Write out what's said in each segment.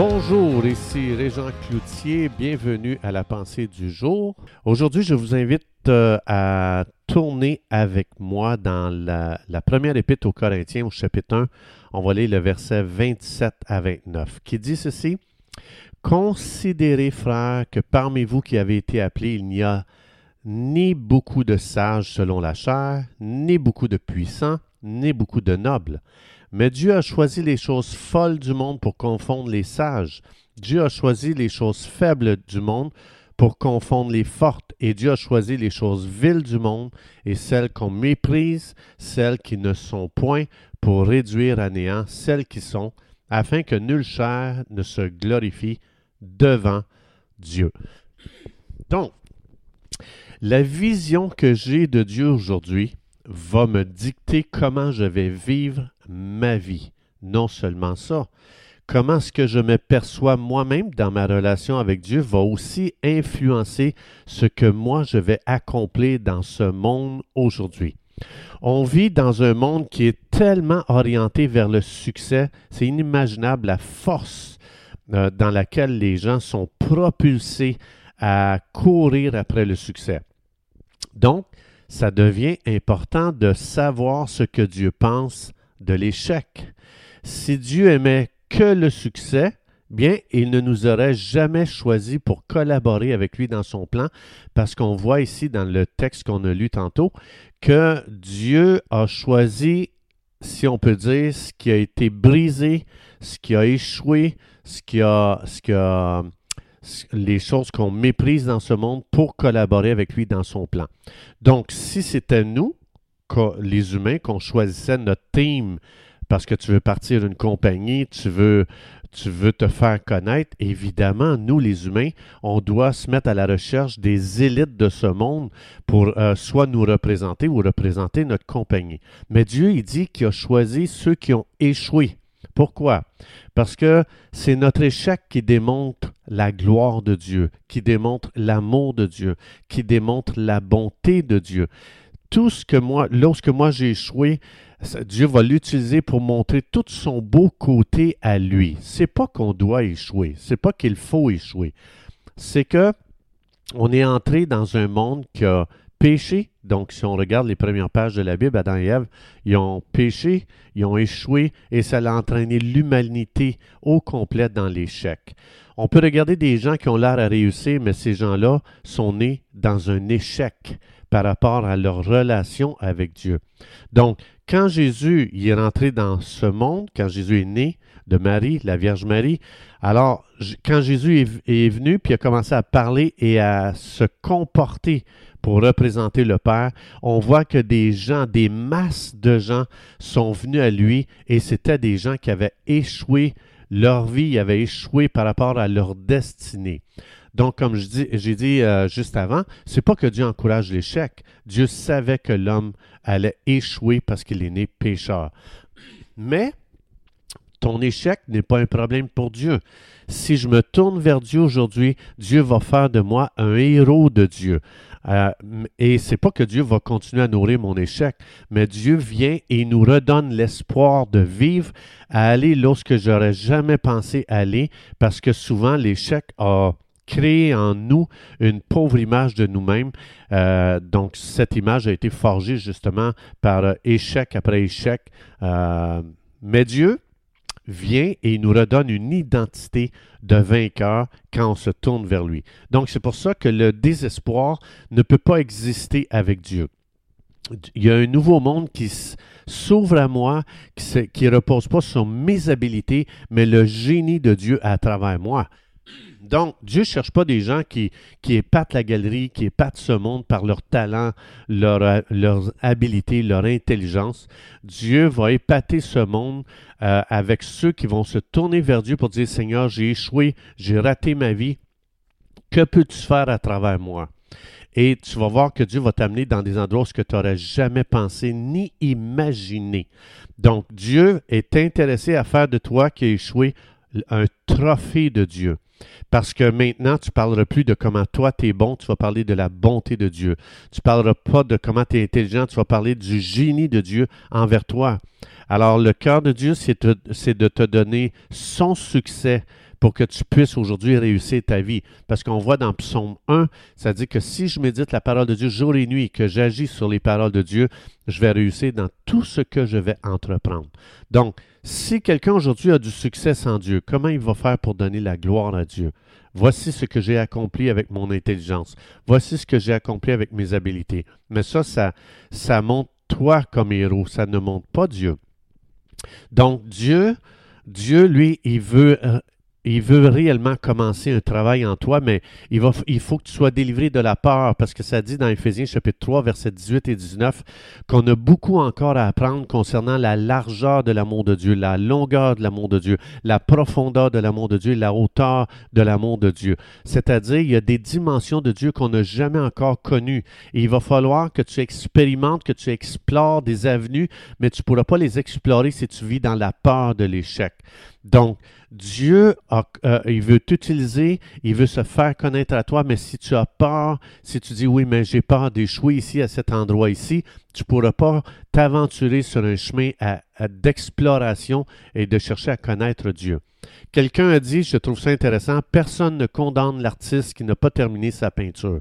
Bonjour, ici Régent Cloutier, bienvenue à la pensée du jour. Aujourd'hui, je vous invite euh, à tourner avec moi dans la, première épître aux Corinthiens au chapitre 1. On va lire le verset 27 à 29 qui dit ceci. Considérez, frères, que parmi vous qui avez été appelés, il n'y a ni beaucoup de sages selon la chair, ni beaucoup de puissants, ni beaucoup de nobles. Mais Dieu a choisi les choses folles du monde pour confondre les sages. Dieu a choisi les choses faibles du monde pour confondre les fortes. Et Dieu a choisi les choses viles du monde et celles qu'on méprise, celles qui ne sont point, pour réduire à néant celles qui sont, afin que nulle chair ne se glorifie devant Dieu. Donc, la vision que j'ai de Dieu aujourd'hui va me dicter comment je vais vivre ma vie. Non seulement ça, comment est-ce que je me perçois moi-même dans ma relation avec Dieu va aussi influencer ce que moi je vais accomplir dans ce monde aujourd'hui. On vit dans un monde qui est tellement orienté vers le succès, c'est inimaginable la force euh, dans laquelle les gens sont propulsés à courir après le succès. Donc, ça devient important de savoir ce que Dieu pense de l'échec. Si Dieu aimait que le succès, bien, il ne nous aurait jamais choisi pour collaborer avec lui dans son plan, parce qu'on voit ici dans le texte qu'on a lu tantôt que Dieu a choisi, si on peut dire, ce qui a été brisé, ce qui a échoué, ce qui a, ce qui a les choses qu'on méprise dans ce monde pour collaborer avec lui dans son plan. Donc, si c'était nous, les humains, qu'on choisissait notre team parce que tu veux partir d'une compagnie, tu veux, te faire connaître, évidemment, nous, les humains, on doit se mettre à la recherche des élites de ce monde pour euh, soit nous représenter ou représenter notre compagnie. Mais Dieu, il dit qu'il a choisi ceux qui ont échoué. Pourquoi? Parce que c'est notre échec qui démontre la gloire de Dieu, qui démontre l'amour de Dieu, qui démontre la bonté de Dieu. Tout ce que moi, lorsque moi j'ai échoué, Dieu va l'utiliser pour montrer tout son beau côté à lui. C'est pas qu'on doit échouer, c'est pas qu'il faut échouer. C'est que on est entré dans un monde qui a péché. Donc, si on regarde les premières pages de la Bible, Adam et Ève, ils ont péché, ils ont échoué et ça a entraîné l'humanité au complet dans l'échec. On peut regarder des gens qui ont l'air à réussir, mais ces gens-là sont nés dans un échec par rapport à leur relation avec Dieu. Donc, quand Jésus est rentré dans ce monde, quand Jésus est né de Marie, la Vierge Marie, alors quand Jésus est, venu puis a commencé à parler et à se comporter pour représenter le Père, on voit que des gens, des masses de gens sont venus à lui et c'était des gens qui avaient échoué, leur vie avait échoué par rapport à leur destinée. Donc, comme j'ai dit euh, juste avant, c'est pas que Dieu encourage l'échec. Dieu savait que l'homme allait échouer parce qu'il est né pécheur. Mais ton échec n'est pas un problème pour Dieu. Si je me tourne vers Dieu aujourd'hui, Dieu va faire de moi un héros de Dieu. Euh, et c'est pas que Dieu va continuer à nourrir mon échec, mais Dieu vient et nous redonne l'espoir de vivre, à aller lorsque j'aurais jamais pensé aller, parce que souvent l'échec a créé en nous une pauvre image de nous-mêmes. Euh, donc, cette image a été forgée justement par échec après échec. Euh, mais Dieu, vient et il nous redonne une identité de vainqueur quand on se tourne vers lui. Donc c'est pour ça que le désespoir ne peut pas exister avec Dieu. Il y a un nouveau monde qui s'ouvre à moi, qui ne repose pas sur mes habilités, mais le génie de Dieu à travers moi. Donc, Dieu ne cherche pas des gens qui, qui épatent la galerie, qui épatent ce monde par leur talent, leur, leur habilité, leur intelligence. Dieu va épater ce monde euh, avec ceux qui vont se tourner vers Dieu pour dire, Seigneur, j'ai échoué, j'ai raté ma vie. Que peux-tu faire à travers moi? Et tu vas voir que Dieu va t'amener dans des endroits où tu n'aurais jamais pensé ni imaginé. Donc, Dieu est intéressé à faire de toi qui as échoué un trophée de Dieu. Parce que maintenant, tu ne parleras plus de comment toi tu es bon, tu vas parler de la bonté de Dieu. Tu ne parleras pas de comment tu es intelligent, tu vas parler du génie de Dieu envers toi. Alors, le cœur de Dieu, c'est de te donner son succès pour que tu puisses aujourd'hui réussir ta vie. Parce qu'on voit dans Psaume 1, ça dit que si je médite la parole de Dieu jour et nuit, que j'agis sur les paroles de Dieu, je vais réussir dans tout ce que je vais entreprendre. Donc, si quelqu'un aujourd'hui a du succès sans Dieu, comment il va faire pour donner la gloire à Dieu? Voici ce que j'ai accompli avec mon intelligence. Voici ce que j'ai accompli avec mes habiletés. Mais ça, ça, ça montre toi comme héros, ça ne montre pas Dieu. Donc Dieu, Dieu, lui, il veut euh, il veut réellement commencer un travail en toi, mais il, faut que tu sois délivré de la peur, parce que ça dit dans Éphésiens chapitre 3, versets 18 et 19, qu'on a beaucoup encore à apprendre concernant la largeur de l'amour de Dieu, la longueur de l'amour de Dieu, la profondeur de l'amour de Dieu, la hauteur de l'amour de Dieu. C'est-à-dire, il y a des dimensions de Dieu qu'on n'a jamais encore connues. Il va falloir que tu expérimentes, que tu explores des avenues, mais tu ne pourras pas les explorer si tu vis dans la peur de l'échec. Donc, Dieu, euh, veut t'utiliser, il veut se faire connaître à toi, mais si tu as peur, si tu dis oui, mais j'ai peur d'échouer ici, à cet endroit ici, tu ne pourras pas t'aventurer sur un chemin d'exploration et de chercher à connaître Dieu. Quelqu'un a dit, je trouve ça intéressant, personne ne condamne l'artiste qui n'a pas terminé sa peinture.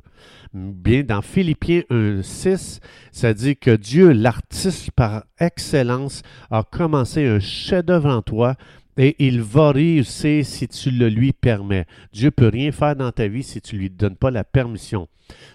Bien, dans Philippiens 1, 6, ça dit que Dieu, l'artiste par excellence, a commencé un chef-d'œuvre en toi et il va réussir si tu le lui permets. Dieu peut rien faire dans ta vie si tu ne lui donnes pas la permission.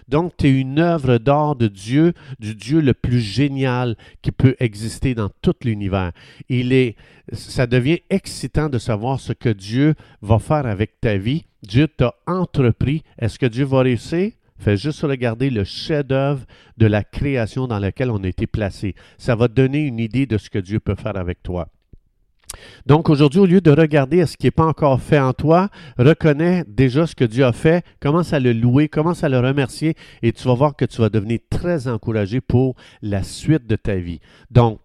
Donc, tu es une œuvre d'art de Dieu, du Dieu le plus génial qui peut exister dans tout l'univers. Il est, ça devient excitant de savoir ce que Dieu va faire avec ta vie. Dieu t'a entrepris. Est-ce que Dieu va réussir? Fais juste regarder le chef-d'œuvre de la création dans laquelle on a été placé. Ça va te donner une idée de ce que Dieu peut faire avec toi. Donc aujourd'hui, au lieu de regarder ce qui n'est pas encore fait en toi, reconnais déjà ce que Dieu a fait, commence à le louer, commence à le remercier et tu vas voir que tu vas devenir très encouragé pour la suite de ta vie. Donc,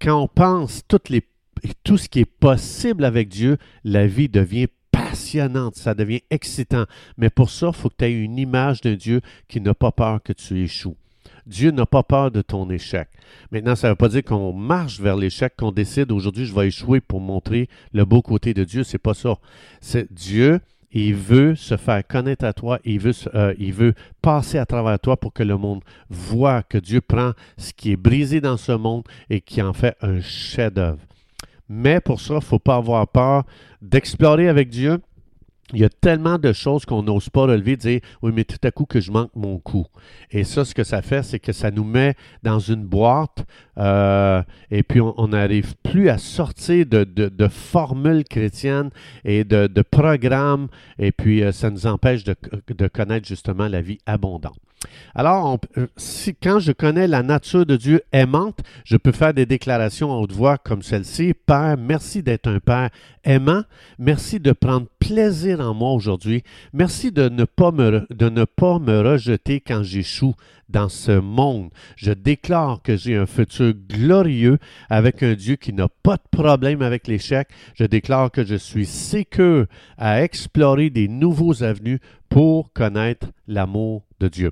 quand on pense tout ce qui est possible avec Dieu, la vie devient passionnante, ça devient excitant. Mais pour ça, il faut que tu aies une image d'un Dieu qui n'a pas peur que tu échoues. Dieu n'a pas peur de ton échec. Maintenant, ça ne veut pas dire qu'on marche vers l'échec, qu'on décide aujourd'hui je vais échouer pour montrer le beau côté de Dieu. C'est pas ça. C'est Dieu. Il veut se faire connaître à toi, il veut, euh, il veut passer à travers toi pour que le monde voit que Dieu prend ce qui est brisé dans ce monde et qui en fait un chef-d'œuvre. Mais pour ça, il ne faut pas avoir peur d'explorer avec Dieu, il y a tellement de choses qu'on n'ose pas relever, dire oui, mais tout à coup que je manque mon coup. Et ça, ce que ça fait, c'est que ça nous met dans une boîte euh, et puis on n'arrive plus à sortir de, formules chrétiennes et de, programmes et puis euh, ça nous empêche de, connaître justement la vie abondante. Alors, euh, quand je connais la nature de Dieu aimante, je peux faire des déclarations à haute voix comme celle-ci. Père, merci d'être un Père aimant. Merci de prendre plaisir en moi aujourd'hui. Merci de ne pas me, de ne pas me rejeter quand j'échoue dans ce monde. Je déclare que j'ai un futur glorieux avec un Dieu qui n'a pas de problème avec l'échec. Je déclare que je suis sécure à explorer des nouveaux avenues pour connaître l'amour de Dieu.